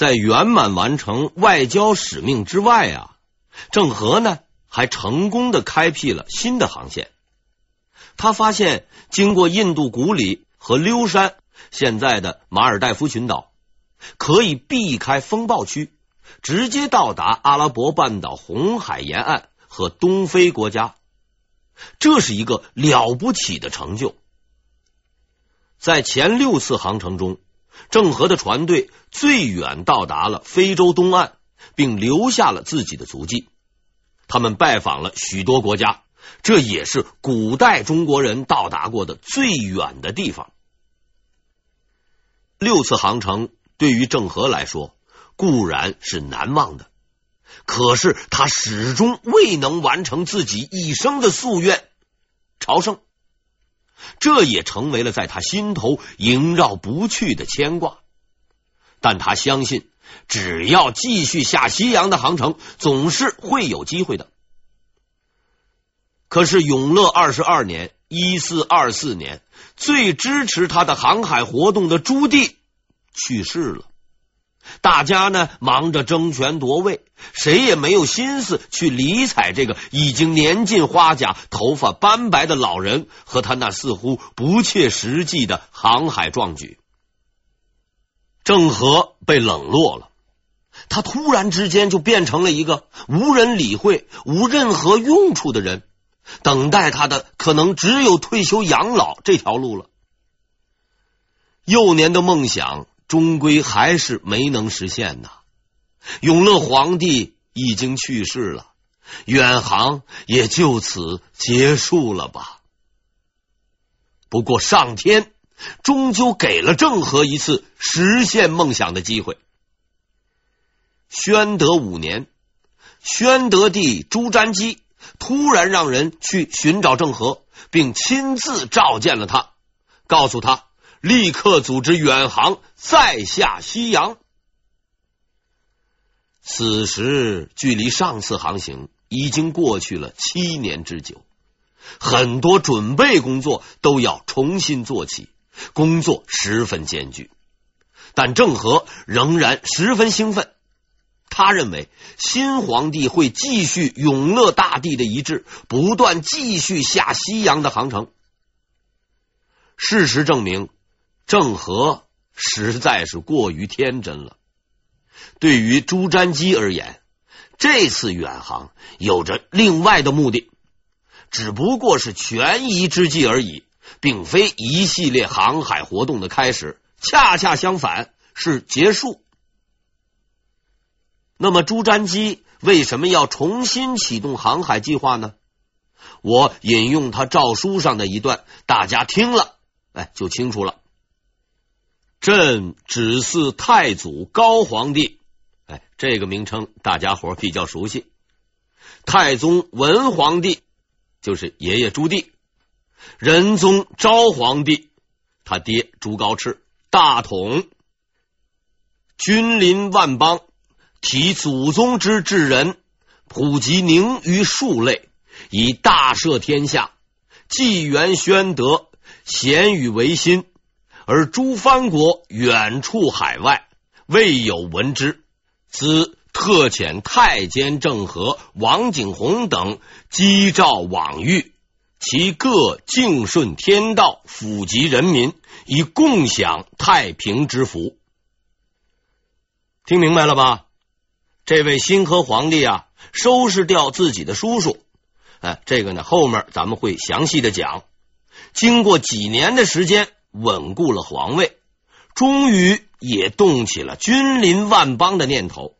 在圆满完成外交使命之外啊，郑和呢还成功的开辟了新的航线。他发现，经过印度古里和溜山（现在的马尔代夫群岛），可以避开风暴区，直接到达阿拉伯半岛红海沿岸和东非国家。这是一个了不起的成就。在前六次航程中，郑和的船队最远到达了非洲东岸，并留下了自己的足迹。他们拜访了许多国家，这也是古代中国人到达过的最远的地方。六次航程对于郑和来说固然是难忘的，可是他始终未能完成自己一生的夙愿——朝圣。这也成为了在他心头萦绕不去的牵挂，但他相信，只要继续下西洋的航程，总是会有机会的。可是永乐二十二年（一四二四年），最支持他的航海活动的朱棣去世了。大家呢忙着争权夺位，谁也没有心思去理睬这个已经年近花甲、头发斑白的老人和他那似乎不切实际的航海壮举。郑和被冷落了，他突然之间就变成了一个无人理会、无任何用处的人，等待他的可能只有退休养老这条路了。幼年的梦想。终归还是没能实现呐。永乐皇帝已经去世了，远航也就此结束了吧。不过上天终究给了郑和一次实现梦想的机会。宣德五年，宣德帝朱瞻基突然让人去寻找郑和，并亲自召见了他，告诉他。立刻组织远航，再下西洋。此时距离上次航行已经过去了七年之久，很多准备工作都要重新做起，工作十分艰巨。但郑和仍然十分兴奋，他认为新皇帝会继续永乐大帝的遗志，不断继续下西洋的航程。事实证明。郑和实在是过于天真了。对于朱瞻基而言，这次远航有着另外的目的，只不过是权宜之计而已，并非一系列航海活动的开始。恰恰相反，是结束。那么，朱瞻基为什么要重新启动航海计划呢？我引用他诏书上的一段，大家听了，哎，就清楚了。朕指赐太祖高皇帝，哎，这个名称大家伙比较熟悉。太宗文皇帝就是爷爷朱棣，仁宗昭皇帝他爹朱高炽大统，君临万邦，体祖宗之至仁，普及宁于数类，以大赦天下，纪元宣德，贤与维新。而诸藩国远处海外，未有闻之。兹特遣太监郑和、王景洪等击召往諭，其各敬顺天道，抚及人民，以共享太平之福。听明白了吧？这位新科皇帝啊，收拾掉自己的叔叔。哎，这个呢，后面咱们会详细的讲。经过几年的时间。稳固了皇位，终于也动起了君临万邦的念头。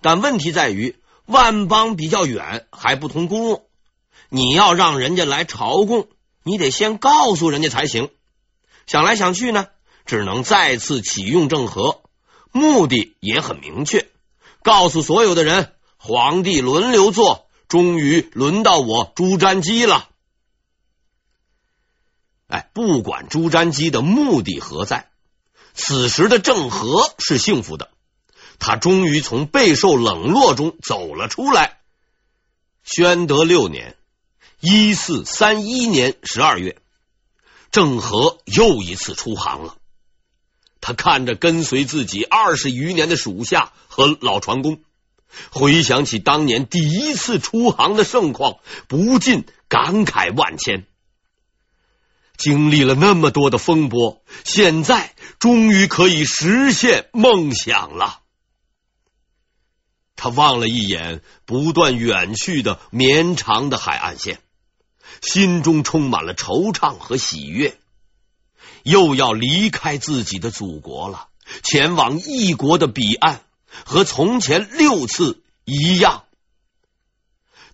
但问题在于，万邦比较远，还不通公路。你要让人家来朝贡，你得先告诉人家才行。想来想去呢，只能再次启用郑和，目的也很明确，告诉所有的人，皇帝轮流坐，终于轮到我朱瞻基了。哎，不管朱瞻基的目的何在，此时的郑和是幸福的，他终于从备受冷落中走了出来。宣德六年（一四三一年）十二月，郑和又一次出航了。他看着跟随自己二十余年的属下和老船工，回想起当年第一次出航的盛况，不禁感慨万千。经历了那么多的风波，现在终于可以实现梦想了。他望了一眼不断远去的绵长的海岸线，心中充满了惆怅和喜悦。又要离开自己的祖国了，前往异国的彼岸，和从前六次一样。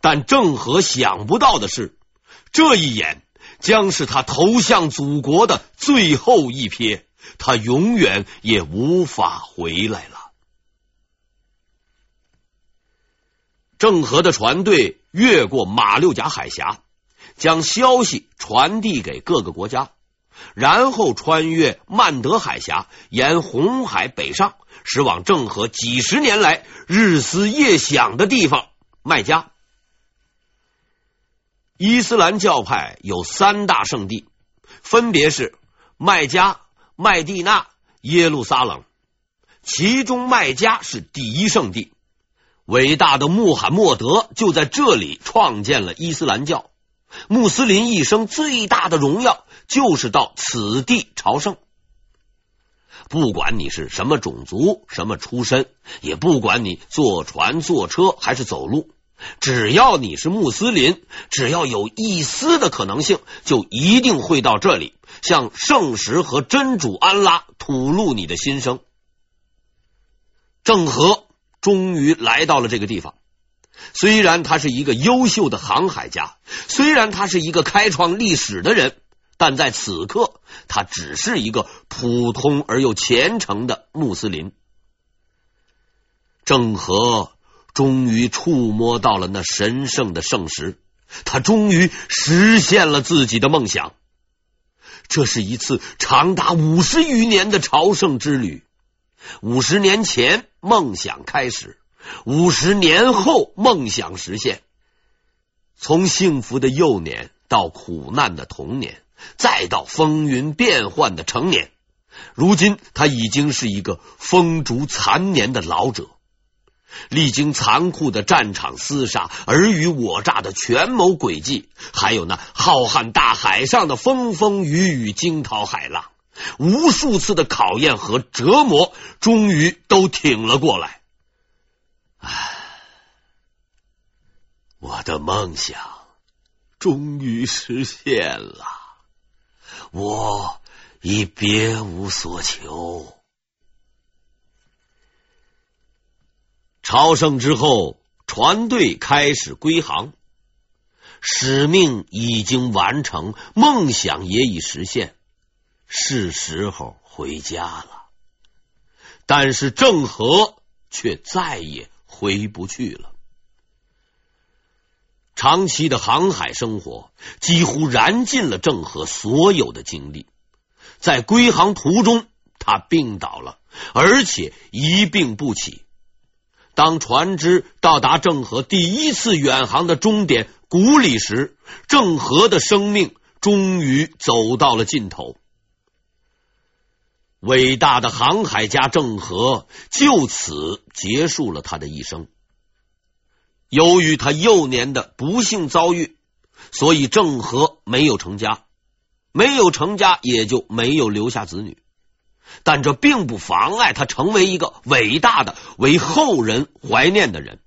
但郑和想不到的是，这一眼将是他投向祖国的最后一瞥，他永远也无法回来了。郑和的船队越过马六甲海峡，将消息传递给各个国家，然后穿越曼德海峡，沿红海北上，驶往郑和几十年来日思夜想的地方——麦加。伊斯兰教派有三大圣地，分别是麦加、麦地那、耶路撒冷，其中麦加是第一圣地。伟大的穆罕默德就在这里创建了伊斯兰教。穆斯林一生最大的荣耀就是到此地朝圣。不管你是什么种族、什么出身，也不管你坐船、坐车还是走路，只要你是穆斯林，只要有一丝的可能性，就一定会到这里向圣石和真主安拉吐露你的心声。郑和。终于来到了这个地方。虽然他是一个优秀的航海家，虽然他是一个开创历史的人，但在此刻，他只是一个普通而又虔诚的穆斯林。郑和终于触摸到了那神圣的圣石，他终于实现了自己的梦想。这是一次长达五十余年的朝圣之旅。五十年前，梦想开始；五十年后，梦想实现。从幸福的幼年到苦难的童年，再到风云变幻的成年，如今他已经是一个风烛残年的老者。历经残酷的战场厮杀、尔虞我诈的权谋诡计，还有那浩瀚大海上的风风雨雨、惊涛骇浪。无数次的考验和折磨，终于都挺了过来。唉，我的梦想终于实现了，我已别无所求。朝圣之后，船队开始归航，使命已经完成，梦想也已实现。是时候回家了，但是郑和却再也回不去了。长期的航海生活几乎燃尽了郑和所有的精力，在归航途中，他病倒了，而且一病不起。当船只到达郑和第一次远航的终点古里时，郑和的生命终于走到了尽头。伟大的航海家郑和就此结束了他的一生。由于他幼年的不幸遭遇，所以郑和没有成家，没有成家也就没有留下子女。但这并不妨碍他成为一个伟大的、为后人怀念的人。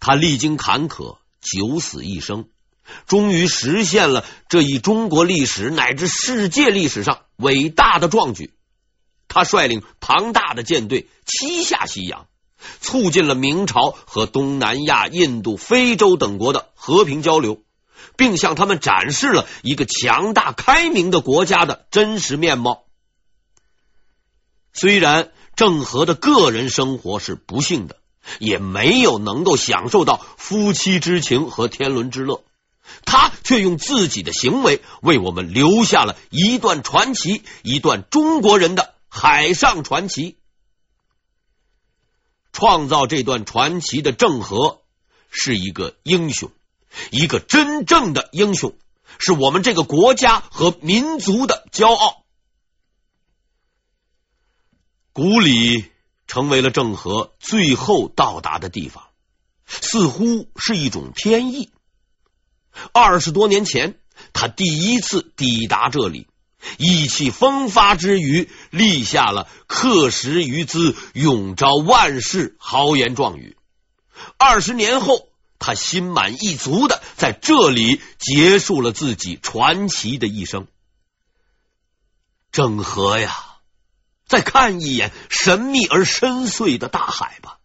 他历经坎坷，九死一生。终于实现了这一中国历史乃至世界历史上伟大的壮举。他率领庞大的舰队七下西洋，促进了明朝和东南亚、印度、非洲等国的和平交流，并向他们展示了一个强大开明的国家的真实面貌。虽然郑和的个人生活是不幸的，也没有能够享受到夫妻之情和天伦之乐。他却用自己的行为为我们留下了一段传奇，一段中国人的海上传奇。创造这段传奇的郑和是一个英雄，一个真正的英雄，是我们这个国家和民族的骄傲。古里成为了郑和最后到达的地方，似乎是一种天意。二十多年前，他第一次抵达这里，意气风发之余，立下了“刻时于兹，永昭万世”豪言壮语。二十年后，他心满意足的在这里结束了自己传奇的一生。郑和呀！再看一眼神秘而深邃的大海吧，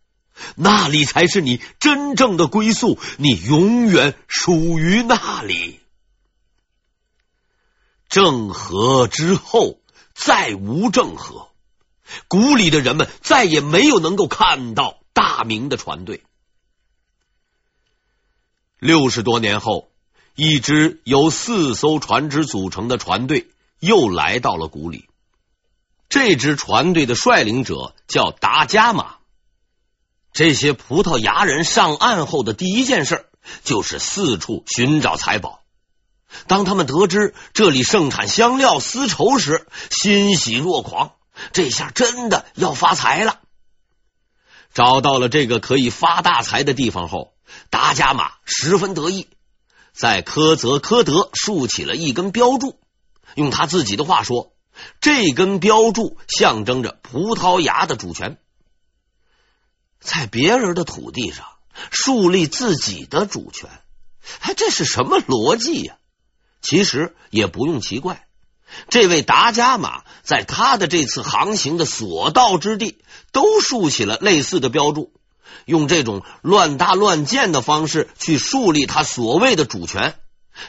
那里才是你真正的归宿，你永远属于那里。郑和之后再无郑和，古里的人们再也没有能够看到大明的船队。六十多年后，一支由四艘船只组成的船队又来到了古里。这支船队的率领者叫达伽马。这些葡萄牙人上岸后的第一件事就是四处寻找财宝。当他们得知这里盛产香料、丝绸时，欣喜若狂。这下真的要发财了。找到了这个可以发大财的地方后，达伽马十分得意，在科泽科德竖起了一根标柱。用他自己的话说。这根标柱象征着葡萄牙的主权，在别人的土地上树立自己的主权，哎，这是什么逻辑呀？其实也不用奇怪，这位达伽马在他的这次航行的所到之地，都竖起了类似的标柱，用这种乱搭乱建的方式去树立他所谓的主权，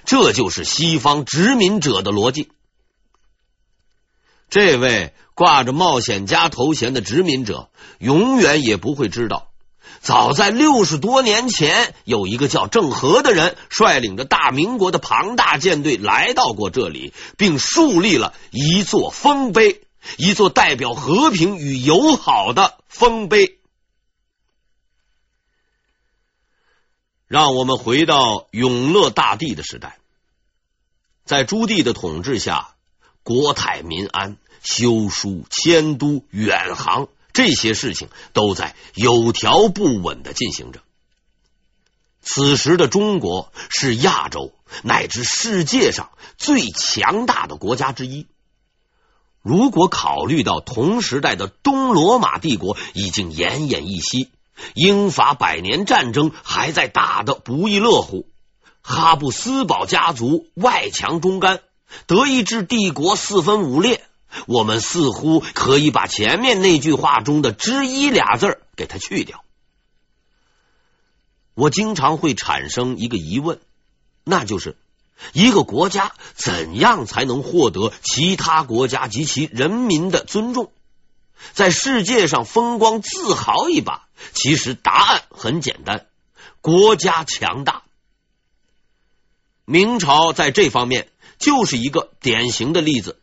这就是西方殖民者的逻辑。这位挂着冒险家头衔的殖民者，永远也不会知道，早在六十多年前，有一个叫郑和的人，率领着大明国的庞大舰队来到过这里，并树立了一座丰碑，一座代表和平与友好的丰碑。让我们回到永乐大帝的时代，在朱棣的统治下。国泰民安，修书、迁都、远航这些事情都在有条不紊的进行着。此时的中国是亚洲乃至世界上最强大的国家之一。如果考虑到同时代的东罗马帝国已经奄奄一息，英法百年战争还在打得不亦乐乎，哈布斯堡家族外强中干。德意志帝国四分五裂，我们似乎可以把前面那句话中的“之一”俩字给它去掉。我经常会产生一个疑问，那就是一个国家怎样才能获得其他国家及其人民的尊重，在世界上风光自豪一把？其实答案很简单：国家强大。明朝在这方面。就是一个典型的例子。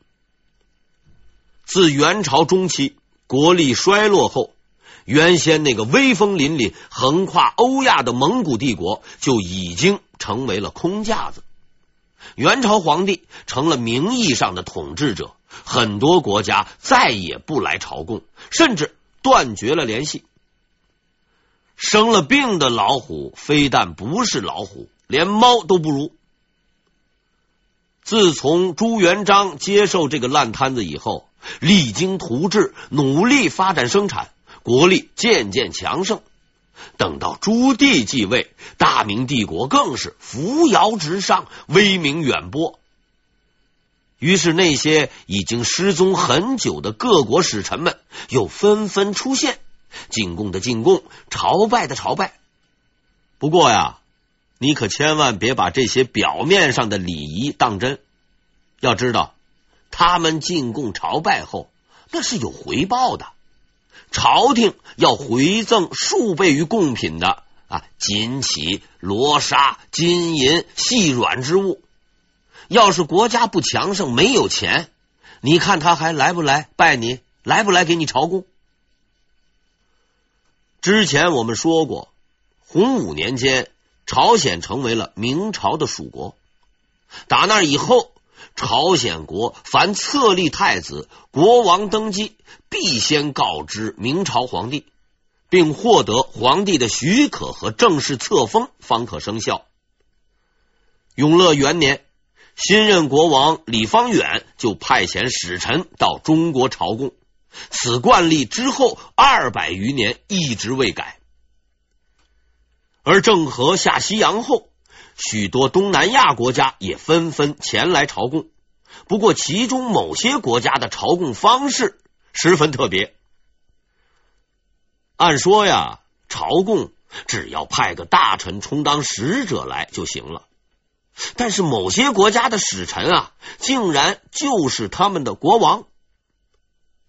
自元朝中期国力衰落后，原先那个威风凛凛、横跨欧亚的蒙古帝国就已经成为了空架子。元朝皇帝成了名义上的统治者，很多国家再也不来朝贡，甚至断绝了联系。生了病的老虎，非但不是老虎，连猫都不如。自从朱元璋接受这个烂摊子以后，励精图治，努力发展生产，国力渐渐强盛。等到朱棣继位，大明帝国更是扶摇直上，威名远播。于是，那些已经失踪很久的各国使臣们又纷纷出现，进贡的进贡，朝拜的朝拜。不过呀。你可千万别把这些表面上的礼仪当真，要知道，他们进贡朝拜后，那是有回报的。朝廷要回赠数倍于贡品的啊，锦旗、罗纱、金银、细软之物。要是国家不强盛，没有钱，你看他还来不来拜你？来不来给你朝贡？之前我们说过，洪武年间。朝鲜成为了明朝的属国。打那以后，朝鲜国凡册立太子、国王登基，必先告知明朝皇帝，并获得皇帝的许可和正式册封，方可生效。永乐元年，新任国王李方远就派遣使臣到中国朝贡，此惯例之后二百余年一直未改。而郑和下西洋后，许多东南亚国家也纷纷前来朝贡。不过，其中某些国家的朝贡方式十分特别。按说呀，朝贡只要派个大臣充当使者来就行了。但是，某些国家的使臣啊，竟然就是他们的国王。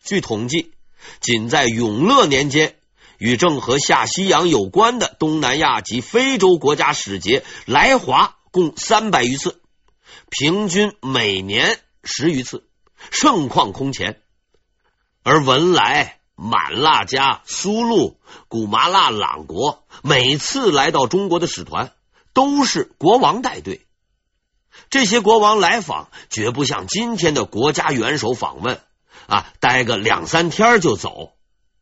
据统计，仅在永乐年间，与郑和下西洋有关的东南亚及非洲国家使节来华共三百余次，平均每年十余次，盛况空前。而文莱、满剌加、苏禄、古麻剌朗国每次来到中国的使团，都是国王带队。这些国王来访，绝不像今天的国家元首访问啊，待个两三天就走。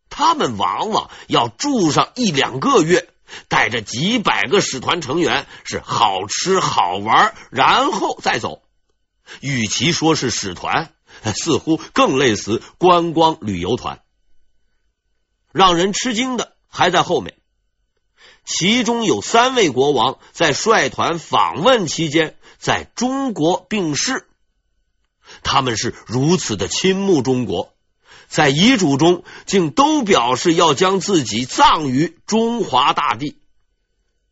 他们往往要住上一两个月，带着几百个使团成员，是好吃好玩，然后再走。与其说是使团，似乎更类似观光旅游团。让人吃惊的还在后面，其中有三位国王在率团访问期间。在中国病逝，他们是如此的倾慕中国，在遗嘱中竟都表示要将自己葬于中华大地。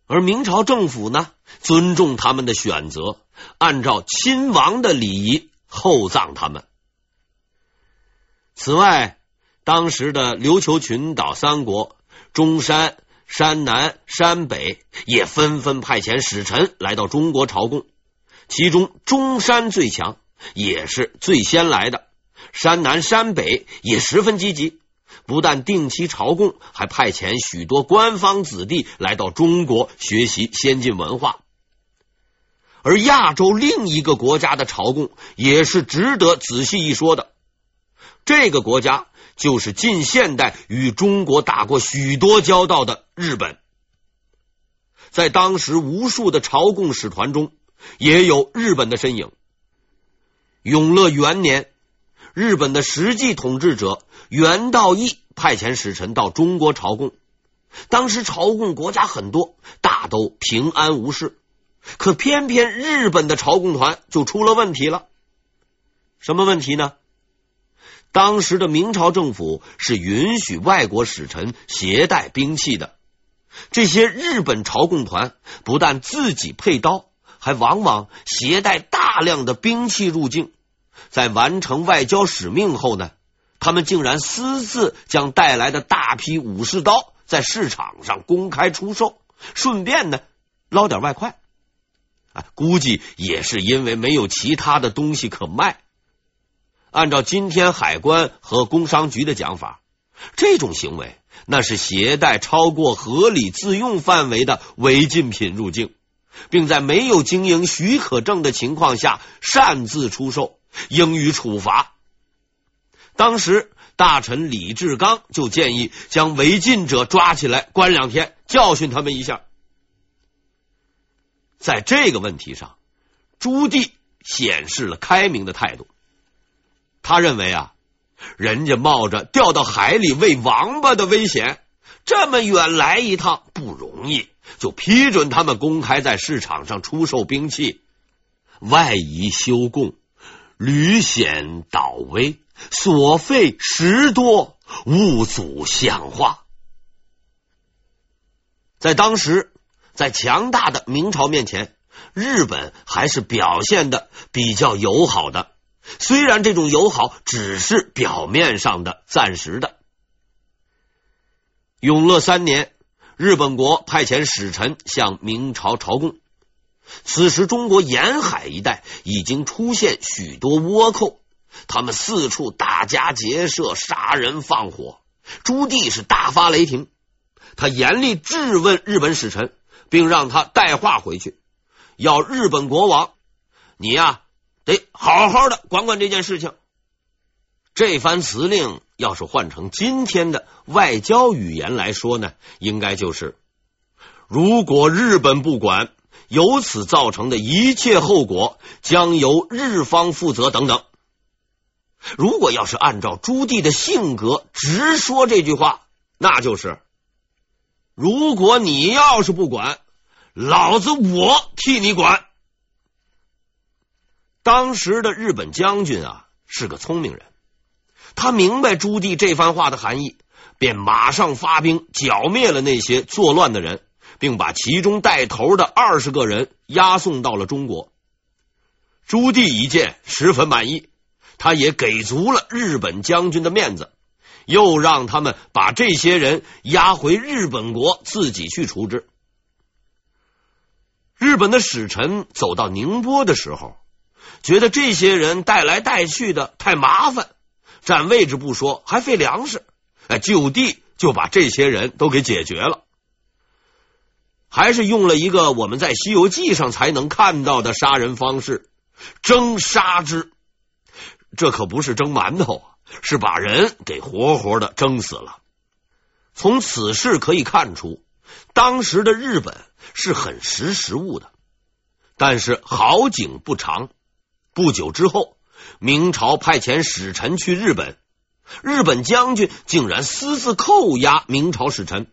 而明朝政府呢，尊重他们的选择，按照亲王的礼仪厚葬他们。此外，当时的琉球群岛三国中山、山南、山北也纷纷派遣使臣来到中国朝贡。其中中山最强，也是最先来的。山南、山北也十分积极，不但定期朝贡，还派遣许多官方子弟来到中国学习先进文化。而亚洲另一个国家的朝贡也是值得仔细一说的。这个国家就是近现代与中国打过许多交道的日本。在当时无数的朝贡使团中，也有日本的身影。永乐元年，日本的实际统治者元道义派遣使臣到中国朝贡。当时朝贡国家很多，大都平安无事，可偏偏日本的朝贡团就出了问题了。什么问题呢？当时的明朝政府是允许外国使臣携带兵器的，这些日本朝贡团不但自己配刀。还往往携带大量的兵器入境，在完成外交使命后呢，他们竟然私自将带来的大批武士刀在市场上公开出售，顺便呢捞点外快。啊，估计也是因为没有其他的东西可卖。按照今天海关和工商局的讲法，这种行为那是携带超过合理自用范围的违禁品入境。并在没有经营许可证的情况下擅自出售，应予处罚。当时大臣李志刚就建议将违禁者抓起来关两天，教训他们一下。在这个问题上，朱棣显示了开明的态度。他认为啊，人家冒着掉到海里喂王八的危险，这么远来一趟不容易。就批准他们公开在市场上出售兵器，外夷修贡，屡险倒危，所费实多，勿阻相化。在当时，在强大的明朝面前，日本还是表现的比较友好的，虽然这种友好只是表面上的、暂时的。永乐三年。日本国派遣使臣向明朝朝贡，此时中国沿海一带已经出现许多倭寇，他们四处打家劫舍、杀人放火。朱棣是大发雷霆，他严厉质问日本使臣，并让他带话回去，要日本国王，你呀得好好的管管这件事情。这番辞令要是换成今天的外交语言来说呢，应该就是：如果日本不管，由此造成的一切后果将由日方负责等等。如果要是按照朱棣的性格直说这句话，那就是：如果你要是不管，老子我替你管。当时的日本将军啊是个聪明人，他明白朱棣这番话的含义，便马上发兵剿灭了那些作乱的人，并把其中带头的二十个人押送到了中国。朱棣一见十分满意。他也给足了日本将军的面子，又让他们把这些人押回日本国，自己去处置。日本的使臣走到宁波的时候，觉得这些人带来带去的太麻烦，占位置不说，还费粮食，哎，就地就把这些人都给解决了，还是用了一个我们在《西游记》上才能看到的杀人方式——蒸杀之。这可不是蒸馒头，是把人给活活的蒸死了。从此事可以看出，当时的日本是很识时务的。但是好景不长，不久之后，明朝派遣使臣去日本，日本将军竟然私自扣押明朝使臣。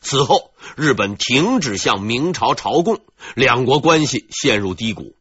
此后，日本停止向明朝朝贡，两国关系陷入低谷。